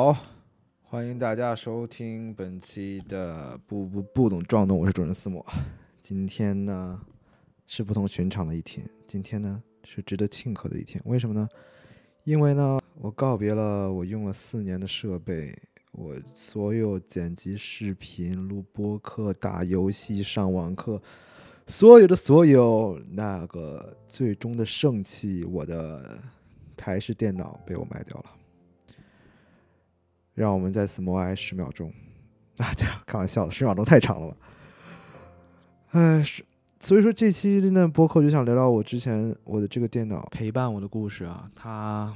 好，欢迎大家收听本期的不不不懂撞动，我是主人思莫。今天呢是不同寻常的一天，今天呢是值得庆贺的一天。为什么呢？因为呢我告别了我用了四年的设备，我所有剪辑视频、录播课、打游戏、上网课，所有的所有那个最终的盛器，我的台式电脑被我卖掉了。让我们再次默哀十秒钟。啊，对，开玩笑的，十秒钟太长了吧？哎，是，所以说这期的播客就想聊聊我之前我的这个电脑陪伴我的故事啊。它，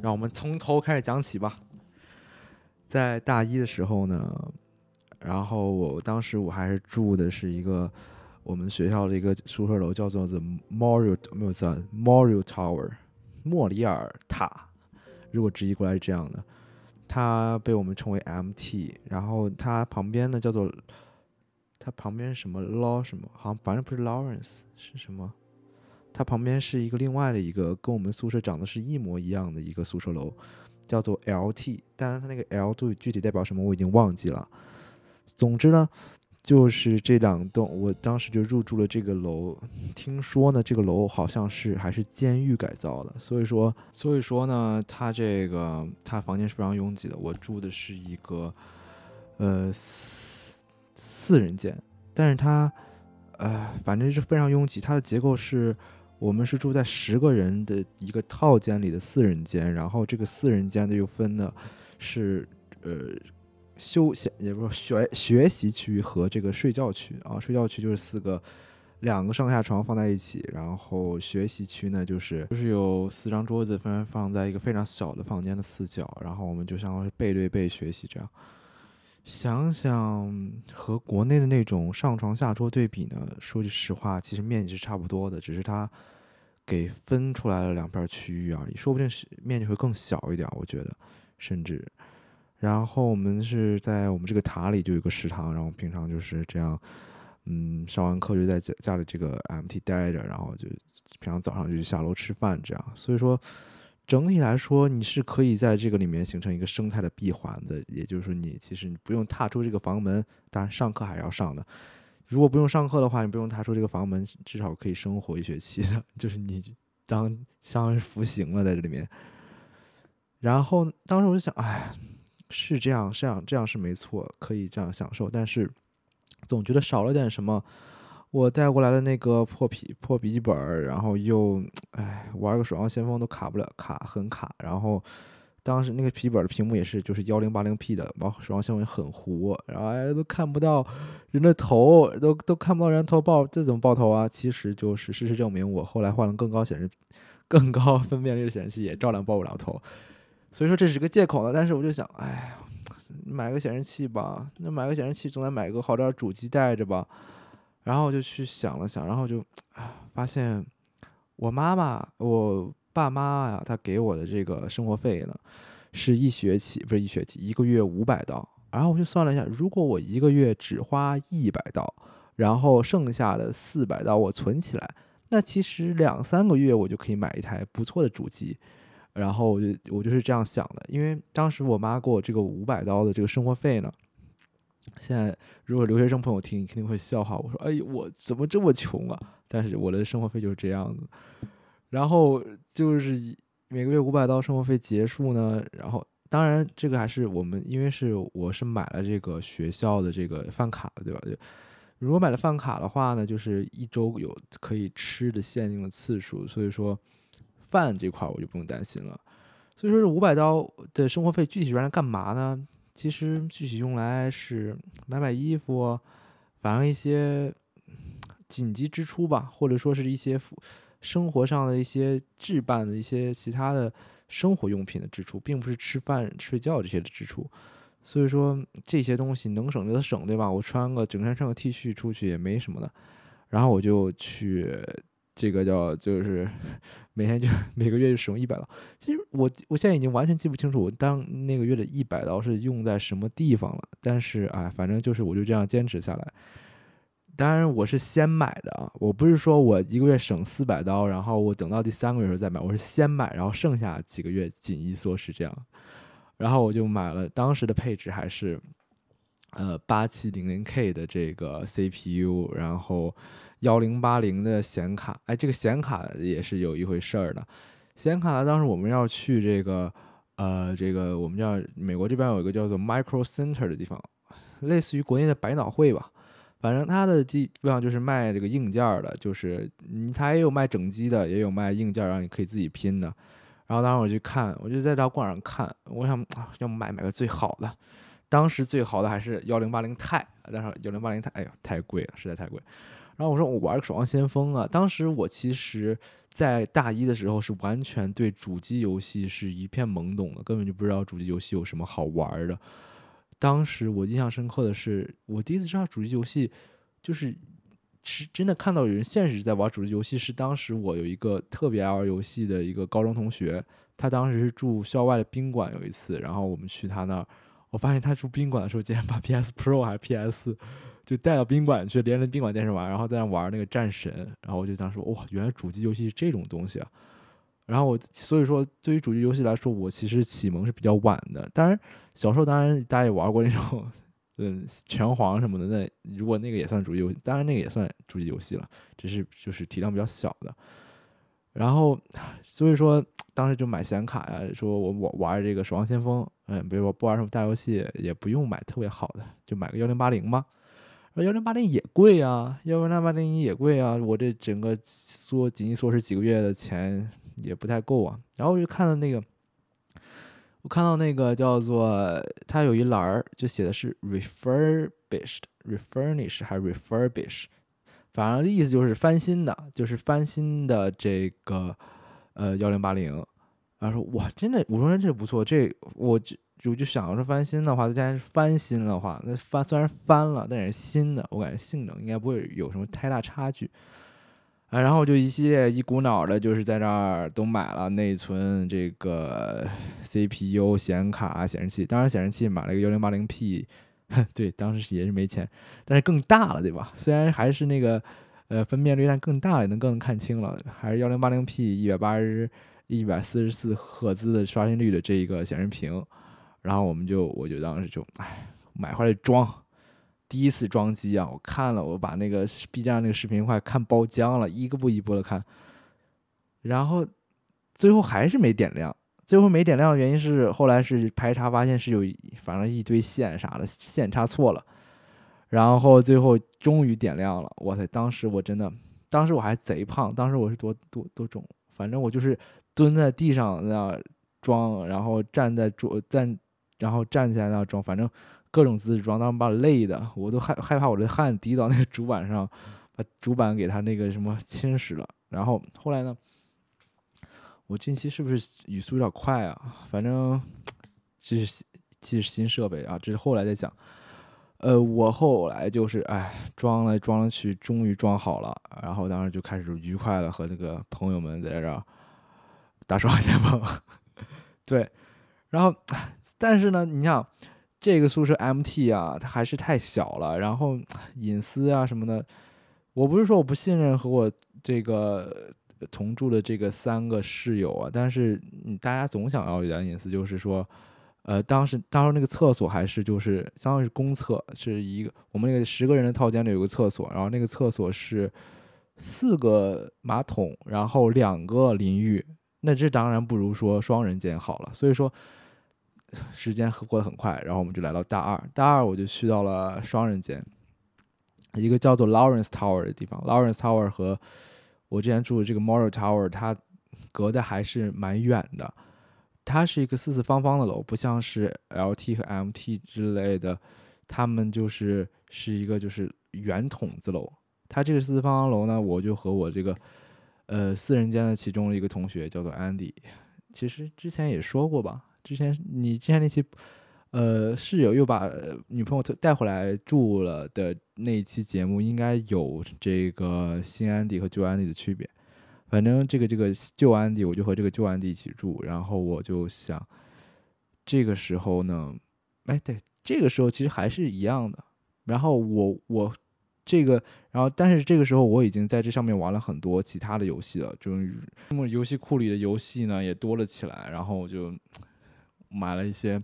让我们从头开始讲起吧。在大一的时候呢，然后我当时我还是住的是一个我们学校的一个宿舍楼，叫做 The Morio，没有在 Morio Tower，莫里尔塔。如果直译过来是这样的。它被我们称为 MT，然后它旁边呢叫做，它旁边什么 Law 什么，好像反正不是 Lawrence 是什么，它旁边是一个另外的一个跟我们宿舍长得是一模一样的一个宿舍楼，叫做 LT，当然它那个 L 具具体代表什么我已经忘记了，总之呢。就是这两栋，我当时就入住了这个楼。听说呢，这个楼好像是还是监狱改造的，所以说，所以说呢，它这个它房间是非常拥挤的。我住的是一个呃四四人间，但是它呃反正是非常拥挤。它的结构是我们是住在十个人的一个套间里的四人间，然后这个四人间的又分的是呃。休闲也不是学学习区和这个睡觉区啊，睡觉区就是四个两个上下床放在一起，然后学习区呢就是就是有四张桌子分放在一个非常小的房间的四角，然后我们就相当是背对背学习这样。想想和国内的那种上床下桌对比呢，说句实话，其实面积是差不多的，只是它给分出来了两片区域而已，说不定是面积会更小一点，我觉得甚至。然后我们是在我们这个塔里就有个食堂，然后平常就是这样，嗯，上完课就在家家里这个 MT 待着，然后就平常早上就下楼吃饭这样。所以说，整体来说你是可以在这个里面形成一个生态的闭环的，也就是说你其实你不用踏出这个房门，当然上课还要上的。如果不用上课的话，你不用踏出这个房门，至少可以生活一学期的，就是你当相当于服刑了在这里面。然后当时我就想，哎。是这样，这样这样是没错，可以这样享受，但是总觉得少了点什么。我带过来的那个破笔破笔记本，然后又哎玩个守望先锋都卡不了，卡很卡。然后当时那个笔记本的屏幕也是就是幺零八零 P 的，玩守望先锋很糊，然后哎都看不到人的头，都都看不到人头爆，这怎么爆头啊？其实就是事实证明，我后来换了更高显示、更高分辨率的显示器，也照样爆不了头。所以说这是个借口了，但是我就想，哎呀，买个显示器吧，那买个显示器总得买个好点主机带着吧。然后我就去想了想，然后就发现我妈妈、我爸妈呀，他给我的这个生活费呢，是一学期不是一学期，一个月五百刀。然后我就算了一下，如果我一个月只花一百刀，然后剩下的四百刀我存起来，那其实两三个月我就可以买一台不错的主机。然后我就我就是这样想的，因为当时我妈给我这个五百刀的这个生活费呢，现在如果留学生朋友听，肯定会笑话我说：“哎，我怎么这么穷啊？”但是我的生活费就是这样子。然后就是每个月五百刀生活费结束呢，然后当然这个还是我们因为是我是买了这个学校的这个饭卡，对吧？就如果买了饭卡的话呢，就是一周有可以吃的限定的次数，所以说。饭这块我就不用担心了，所以说这五百刀的生活费具体用来干嘛呢？其实具体用来是买买衣服，反正一些紧急支出吧，或者说是一些生活上的一些置办的一些其他的生活用品的支出，并不是吃饭睡觉这些的支出。所以说这些东西能省就省，对吧？我穿个整身穿个 T 恤出去也没什么的，然后我就去。这个叫就是每天就每个月就使用一百刀。其实我我现在已经完全记不清楚我当那个月的一百刀是用在什么地方了。但是哎，反正就是我就这样坚持下来。当然我是先买的啊，我不是说我一个月省四百刀，然后我等到第三个月时候再买。我是先买，然后剩下几个月紧衣缩食这样。然后我就买了，当时的配置还是呃八七零零 K 的这个 CPU，然后幺零八零的显卡。哎，这个显卡也是有一回事儿的。显卡呢当时我们要去这个呃这个我们叫美国这边有一个叫做 Micro Center 的地方，类似于国内的百脑汇吧。反正它的地方就是卖这个硬件的，就是你它也有卖整机的，也有卖硬件让你可以自己拼的。然后当时我去看，我就在这逛上看，我想啊要买买个最好的。当时最好的还是幺零八零钛，但是幺零八零钛，哎呦太贵了，实在太贵。然后我说我玩守望先锋啊。当时我其实在大一的时候是完全对主机游戏是一片懵懂的，根本就不知道主机游戏有什么好玩的。当时我印象深刻的是，我第一次知道主机游戏，就是是真的看到有人现实在玩主机游戏。是当时我有一个特别爱玩游戏的一个高中同学，他当时是住校外的宾馆，有一次，然后我们去他那儿，我发现他住宾馆的时候，竟然把 PS Pro 还是 PS 就带到宾馆去，连着宾馆电视玩，然后在那玩那个战神，然后我就当时哇，原来主机游戏是这种东西啊！然后我所以说，对于主机游戏来说，我其实启蒙是比较晚的。当然，小时候当然大家也玩过那种，嗯，拳皇什么的。那如果那个也算主机游戏，当然那个也算主机游戏了，只是就是体量比较小的。然后所以说，当时就买显卡呀，说我我玩这个守望先锋，嗯，比如说不玩什么大游戏，也不用买特别好的，就买个幺零八零吧。幺零八零也贵啊，幺零八零也贵啊，我这整个缩紧急缩是几个月的钱。也不太够啊，然后我就看到那个，我看到那个叫做它有一栏儿，就写的是 refurbished、refurnished 还是 refurbish，反正意思就是翻新的，就是翻新的这个呃幺零八零。然后说哇，真的，我说这不错，这我就我就想说翻新的话，再加上翻新的话，那翻虽然翻了，但是新的，我感觉性能应该不会有什么太大差距。啊，然后就一系列一股脑的，就是在这儿都买了内存、这个 CPU、显卡、显示器。当然，显示器买了个幺零八零 P，对，当时也是没钱，但是更大了，对吧？虽然还是那个呃分辨率，但更大了，能更看清了。还是幺零八零 P，一百八十、一百四十四赫兹的刷新率的这一个显示屏。然后我们就，我就当时就，哎，买回来装。第一次装机啊，我看了，我把那个 B 站那个视频快看包浆了，一个不一波的看，然后最后还是没点亮。最后没点亮的原因是后来是排查发现是有反正一堆线啥的线插错了，然后最后终于点亮了。哇塞，当时我真的，当时我还贼胖，当时我是多多多重，反正我就是蹲在地上那装，然后站在桌站，然后站起来那装，反正。各种姿势装，当时把我累的，我都害害怕我的汗滴到那个主板上，把主板给它那个什么侵蚀了。然后后来呢，我近期是不是语速有点快啊？反正这是这是新设备啊，这是后来再讲。呃，我后来就是哎，装来装去，终于装好了。然后当时就开始愉快的和那个朋友们在这儿打双先锋。对，然后但是呢，你想。这个宿舍 MT 啊，它还是太小了，然后隐私啊什么的，我不是说我不信任和我这个同住的这个三个室友啊，但是大家总想要一点隐私，就是说，呃，当时当时那个厕所还是就是相当于是公厕，是一个我们那个十个人的套间里有个厕所，然后那个厕所是四个马桶，然后两个淋浴，那这当然不如说双人间好了，所以说。时间过得很快，然后我们就来到大二。大二我就去到了双人间，一个叫做 Lawrence Tower 的地方。Lawrence Tower 和我之前住的这个 Morrow Tower，它隔的还是蛮远的。它是一个四四方方的楼，不像是 LT 和 MT 之类的，他们就是是一个就是圆筒子楼。它这个四四方方楼呢，我就和我这个呃四人间的其中一个同学叫做 Andy，其实之前也说过吧。之前你之前那期，呃，室友又把女朋友带回来住了的那一期节目，应该有这个新安迪和旧安迪的区别。反正这个这个旧安迪，我就和这个旧安迪一起住。然后我就想，这个时候呢，哎，对，这个时候其实还是一样的。然后我我这个，然后但是这个时候我已经在这上面玩了很多其他的游戏了，就是游戏库里的游戏呢也多了起来。然后我就。买了一些。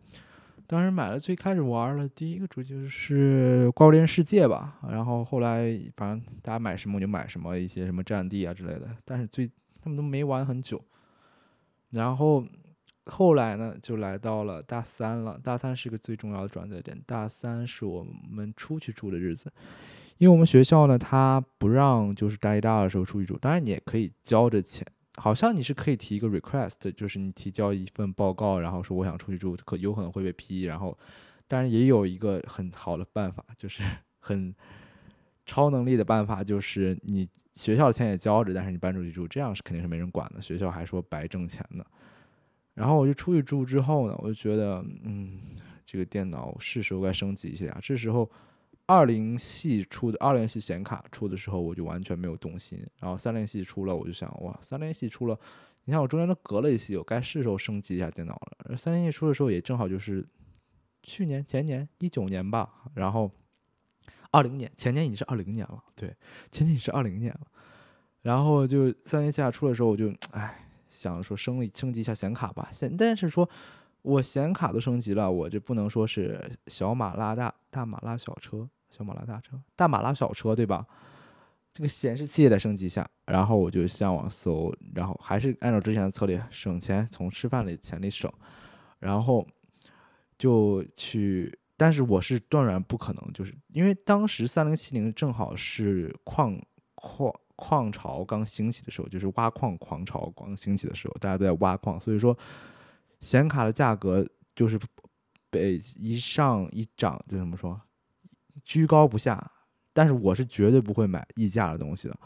当时买了最开始玩的第一个主机就是《怪物猎人世界》吧，然后后来反正大家买什么我就买什么，一些什么战地啊之类的。但是最他们都没玩很久。然后后来呢，就来到了大三了。大三是个最重要的转折点。大三是我们出去住的日子，因为我们学校呢，他不让就是大一、大二的时候出去住。当然你也可以交着钱。好像你是可以提一个 request，就是你提交一份报告，然后说我想出去住，可有可能会被批。然后，当然也有一个很好的办法，就是 很超能力的办法，就是你学校的钱也交着，但是你搬出去住，这样是肯定是没人管的。学校还说白挣钱呢。然后我就出去住之后呢，我就觉得，嗯，这个电脑是时候该升级一下。这时候。二零系出的二零系显卡出的时候，我就完全没有动心。然后三零系出了，我就想，哇，三零系出了，你看我中间都隔了一些，我该是时候升级一下电脑了。三零系出的时候也正好就是去年前年一九年吧，然后二零年前年已经是二零年了，对，前年已经是二零年了。然后就三零系出的时候，我就哎想说升了升级一下显卡吧。现但是说我显卡都升级了，我这不能说是小马拉大大马拉小车。小马拉大车，大马拉小车，对吧？这个显示器也得升级下。然后我就上网搜，然后还是按照之前的策略，省钱，从吃饭里钱里省。然后就去，但是我是断然不可能，就是因为当时三零七零正好是矿矿矿潮刚兴起的时候，就是挖矿狂潮刚兴起的时候，大家都在挖矿，所以说显卡的价格就是被一上一涨，就怎么说？居高不下，但是我是绝对不会买溢价的东西的，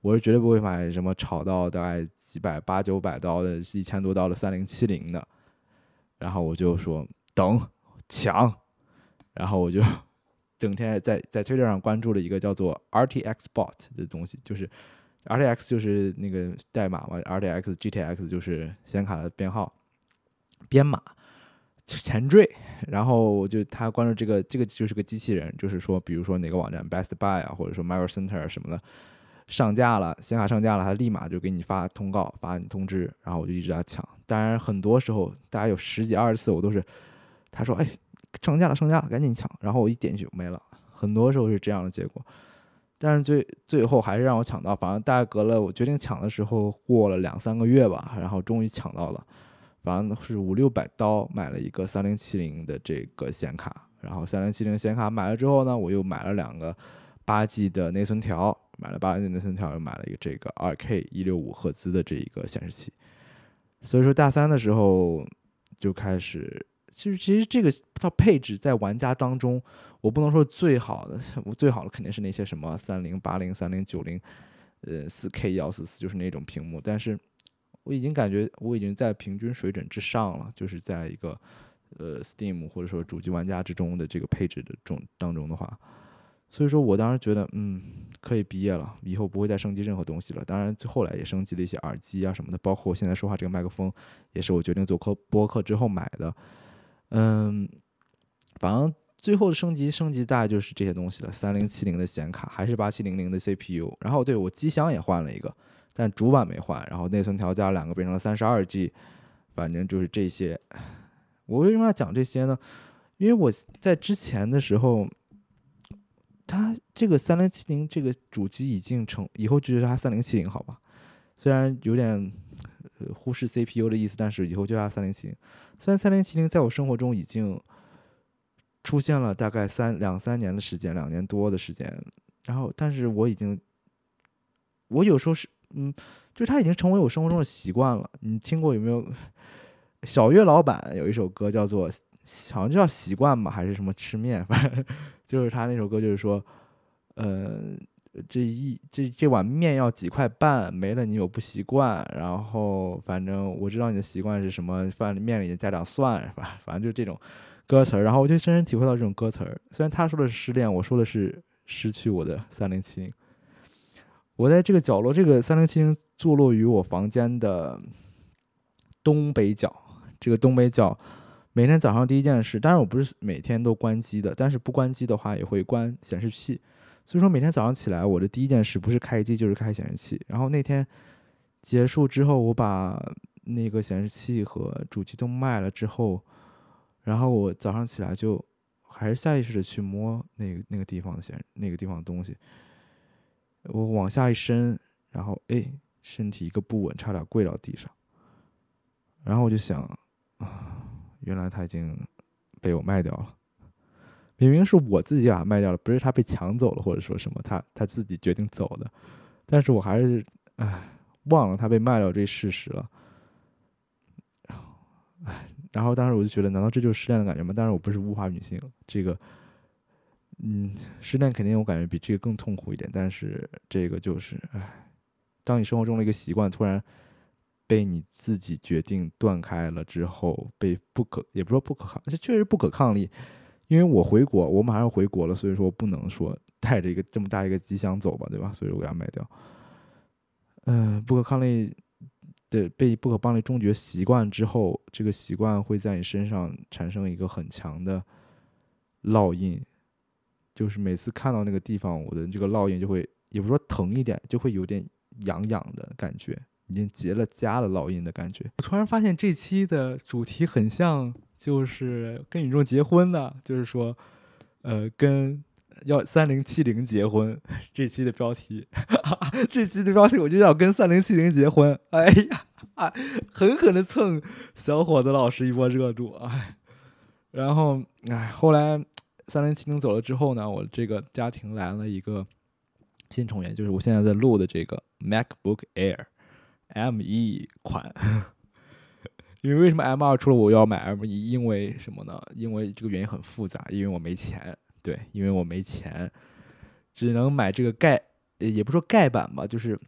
我是绝对不会买什么炒到大概几百八九百刀的，一千多刀的三零七零的。然后我就说等抢，然后我就 整天在在推特上关注了一个叫做 RTX Bot 的东西，就是 RTX 就是那个代码嘛，RTX GTX 就是显卡的编号编码。前缀，然后我就他关注这个，这个就是个机器人，就是说，比如说哪个网站 Best Buy 啊，或者说 Micro Center 什么的上架了，显卡上架了，他立马就给你发通告，发你通知，然后我就一直在抢。当然，很多时候大家有十几二十次，我都是他说哎上架了，上架了，赶紧抢，然后我一点就没了。很多时候是这样的结果，但是最最后还是让我抢到，反正大概隔了我决定抢的时候过了两三个月吧，然后终于抢到了。反正是五六百刀买了一个三零七零的这个显卡，然后三零七零显卡买了之后呢，我又买了两个八 G 的内存条，买了八 G 内存条，又买了一个这个二 K 一六五赫兹的这一个显示器。所以说大三的时候就开始，其实其实这个它配置在玩家当中，我不能说最好的，我最好的肯定是那些什么三零八零、三零九零，呃四 K 幺四四，就是那种屏幕，但是。我已经感觉我已经在平均水准之上了，就是在一个呃 Steam 或者说主机玩家之中的这个配置的中当中的话，所以说我当时觉得嗯可以毕业了，以后不会再升级任何东西了。当然后来也升级了一些耳机啊什么的，包括我现在说话这个麦克风也是我决定做客播客之后买的。嗯，反正最后升级升级大概就是这些东西了。三零七零的显卡还是八七零零的 CPU，然后对我机箱也换了一个。但主板没换，然后内存条加了两个，变成了三十二 G，反正就是这些。我为什么要讲这些呢？因为我在之前的时候，它这个三零七零这个主机已经成，以后就叫它三零七零好吧？虽然有点呃忽视 CPU 的意思，但是以后就叫它三零七零。虽然三零七零在我生活中已经出现了大概三两三年的时间，两年多的时间，然后但是我已经，我有时候是。嗯，就是它已经成为我生活中的习惯了。你听过有没有？小岳老板有一首歌叫做，好像叫习惯吧，还是什么吃面？反正 就是他那首歌，就是说，呃，这一这这碗面要几块半，没了你有不习惯。然后反正我知道你的习惯是什么，饭里面里加点蒜，是吧？反正就是这种歌词儿。然后我就深深体会到这种歌词儿。虽然他说的是失恋，我说的是失去我的三零七零。我在这个角落，这个三零七零坐落于我房间的东北角。这个东北角，每天早上第一件事，当然我不是每天都关机的，但是不关机的话也会关显示器。所以说每天早上起来，我的第一件事不是开机就是开显示器。然后那天结束之后，我把那个显示器和主机都卖了之后，然后我早上起来就还是下意识的去摸那个那个地方的显那个地方的东西，我往下一伸，然后哎，身体一个不稳，差点跪到地上。然后我就想啊，原来他已经被我卖掉了。明明是我自己把它卖掉了，不是他被抢走了，或者说什么他他自己决定走的，但是我还是唉忘了他被卖掉这事实了。唉，然后当时我就觉得，难道这就是失恋的感觉吗？当然我不是物化女性，这个，嗯，失恋肯定我感觉比这个更痛苦一点，但是这个就是唉，当你生活中的一个习惯突然被你自己决定断开了之后，被不可也不说不可抗，这确实不可抗力。因为我回国，我马上回国了，所以说不能说 带着一个这么大一个吉祥走吧，对吧？所以我给它卖掉。嗯，不可抗力的被不可抗力终结习惯之后，这个习惯会在你身上产生一个很强的烙印，就是每次看到那个地方，我的这个烙印就会，也不说疼一点，就会有点痒痒的感觉，已经结了痂了烙印的感觉。我突然发现这期的主题很像。就是跟宇宙结婚的，就是说，呃，跟要三零七零结婚。这期的标题，这期的标题我就要跟三零七零结婚。哎呀，啊，狠狠的蹭小伙子老师一波热度啊！然后，哎，后来三零七零走了之后呢，我这个家庭来了一个新成员，就是我现在在录的这个 MacBook Air M1 款。因为为什么 M 二出了我要买 M 一？因为什么呢？因为这个原因很复杂，因为我没钱。对，因为我没钱，只能买这个盖，也不说盖板吧，就是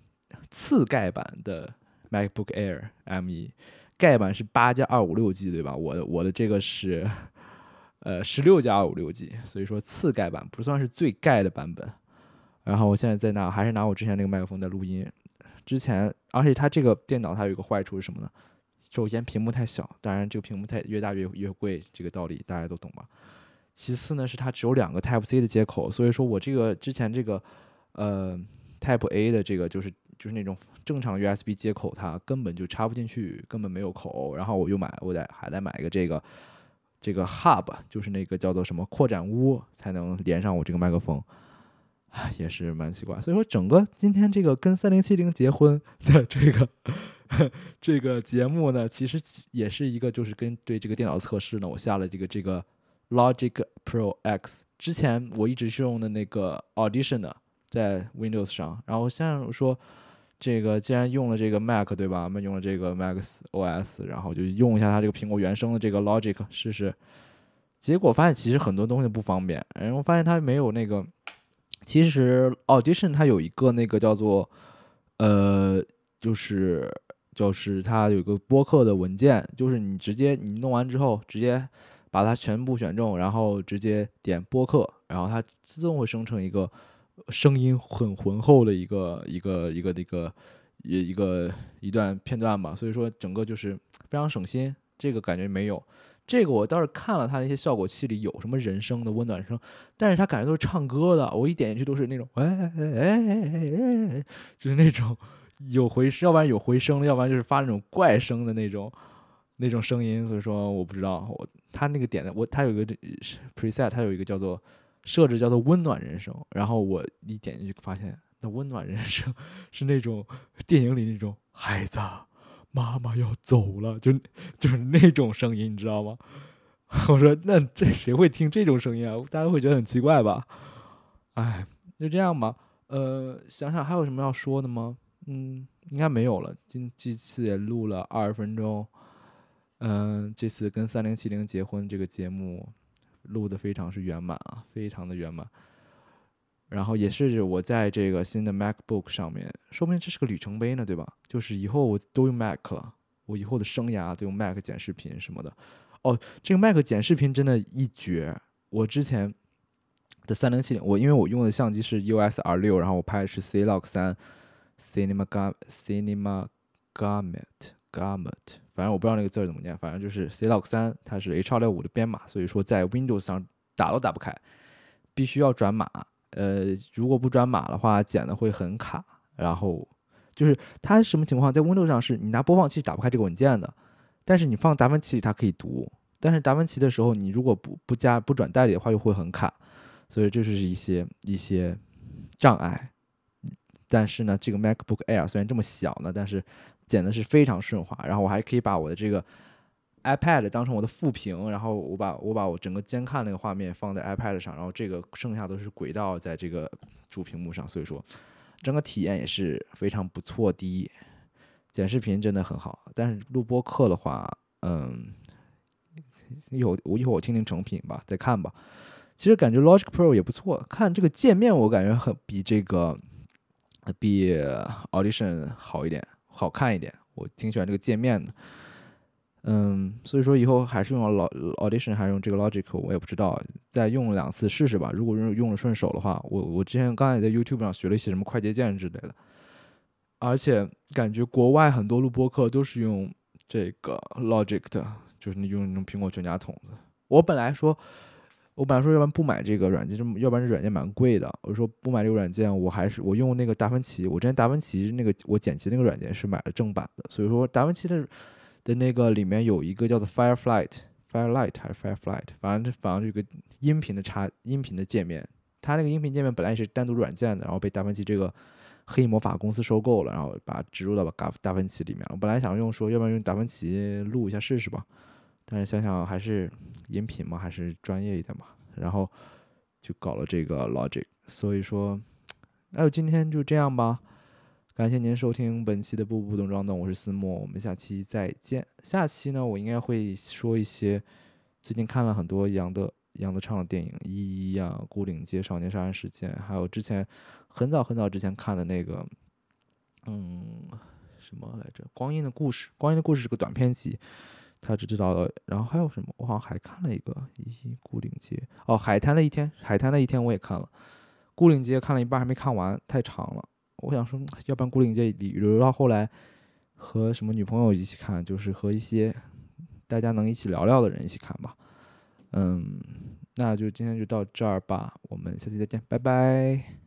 次盖板的 MacBook Air M 一。盖板是八加二五六 G，对吧？我我的这个是呃十六加五六 G，所以说次盖版不算是最盖的版本。然后我现在在拿，还是拿我之前那个麦克风在录音。之前，而且它这个电脑它有一个坏处是什么呢？首先，屏幕太小，当然这个屏幕太越大越越贵，这个道理大家都懂吧？其次呢，是它只有两个 Type C 的接口，所以说我这个之前这个呃 Type A 的这个就是就是那种正常 USB 接口，它根本就插不进去，根本没有口。然后我又买，我得还得买一个这个这个 Hub，就是那个叫做什么扩展坞，才能连上我这个麦克风，也是蛮奇怪。所以说，整个今天这个跟三零七零结婚的这个。这个节目呢，其实也是一个，就是跟对这个电脑测试呢，我下了这个这个 Logic Pro X。之前我一直是用的那个 Audition 的，在 Windows 上。然后现在说，这个既然用了这个 Mac 对吧？我们用了这个 Mac OS，然后就用一下它这个苹果原生的这个 Logic 试试。结果发现其实很多东西不方便，然后发现它没有那个。其实 Audition 它有一个那个叫做，呃，就是。就是它有个播客的文件，就是你直接你弄完之后，直接把它全部选中，然后直接点播客，然后它自动会生成一个声音很浑厚的一个一个一个那个一一个一段片段吧。所以说整个就是非常省心，这个感觉没有。这个我倒是看了它那些效果器里有什么人声的温暖声，但是它感觉都是唱歌的，我一点进去都是那种哎哎哎哎哎哎，就是那种。有回声，要不然有回声要不然就是发那种怪声的那种那种声音。所以说，我不知道我他那个点的，我他有一个 preset，他有一个叫做设置叫做温暖人生。然后我一点进去发现，那温暖人生是那种电影里那种孩子妈妈要走了，就就是那种声音，你知道吗？我说那这谁会听这种声音啊？大家会觉得很奇怪吧？哎，就这样吧。呃，想想还有什么要说的吗？嗯，应该没有了。今这次也录了二十分钟，嗯，这次跟三零七零结婚这个节目录的非常是圆满啊，非常的圆满。然后也是我在这个新的 MacBook 上面，说不定这是个里程碑呢，对吧？就是以后我都用 Mac 了，我以后的生涯都用 Mac 剪视频什么的。哦，这个 Mac 剪视频真的一绝。我之前的三零七零，我因为我用的相机是 US R 六，然后我拍的是 C Log 三。Cinema Gam Cinema Gamut Gamut，反正我不知道那个字怎么念，反正就是 CLOCK 三，它是 H 二六五的编码，所以说在 Windows 上打都打不开，必须要转码。呃，如果不转码的话，剪的会很卡。然后就是它什么情况？在 Windows 上是你拿播放器打不开这个文件的，但是你放达芬奇它可以读，但是达芬奇的时候，你如果不不加不转代理的话，又会很卡，所以这就是一些一些障碍。但是呢，这个 MacBook Air 虽然这么小呢，但是剪的是非常顺滑。然后我还可以把我的这个 iPad 当成我的副屏，然后我把我把我整个监看那个画面放在 iPad 上，然后这个剩下都是轨道在这个主屏幕上，所以说整个体验也是非常不错的。剪视频真的很好，但是录播课的话，嗯，一会我一会我听听成品吧，再看吧。其实感觉 Logic Pro 也不错，看这个界面我感觉很比这个。比 Audition 好一点，好看一点，我挺喜欢这个界面的。嗯，所以说以后还是用老 Audition 还是用这个 Logic，我也不知道，再用两次试试吧。如果用用了顺手的话，我我之前刚才在 YouTube 上学了一些什么快捷键之类的，而且感觉国外很多录播课都是用这个 Logic 的，就是你用那种苹果全家桶子。我本来说。我本来说，要不然不买这个软件，这么要不然这软件蛮贵的。我说不买这个软件，我还是我用那个达芬奇。我之前达芬奇那个我剪辑那个软件是买了正版的，所以说达芬奇的的那个里面有一个叫做 Firefly，Firelight 还是 Firefly，反正反正这个音频的插音频的界面，它那个音频界面本来也是单独软件的，然后被达芬奇这个黑魔法公司收购了，然后把植入到达达芬奇里面。我本来想用说，要不然用达芬奇录一下试试吧。但是想想还是音频嘛，还是专业一点嘛，然后就搞了这个 Logic。所以说，那就今天就这样吧。感谢您收听本期的步步动装动，我是思墨，我们下期再见。下期呢，我应该会说一些最近看了很多杨德杨德昌的电影，《一一》啊，《孤岭街少年杀人事件》，还有之前很早很早之前看的那个，嗯，什么来着，《光阴的故事》。《光阴的故事》是个短片集。他只知道，然后还有什么？我好像还看了一个《一孤岭街》哦，《海滩的一天》。海滩的一天我也看了，《孤岭街》看了一半还没看完，太长了。我想说，要不然《孤岭街》留到后来和什么女朋友一起看，就是和一些大家能一起聊聊的人一起看吧。嗯，那就今天就到这儿吧，我们下期再见，拜拜。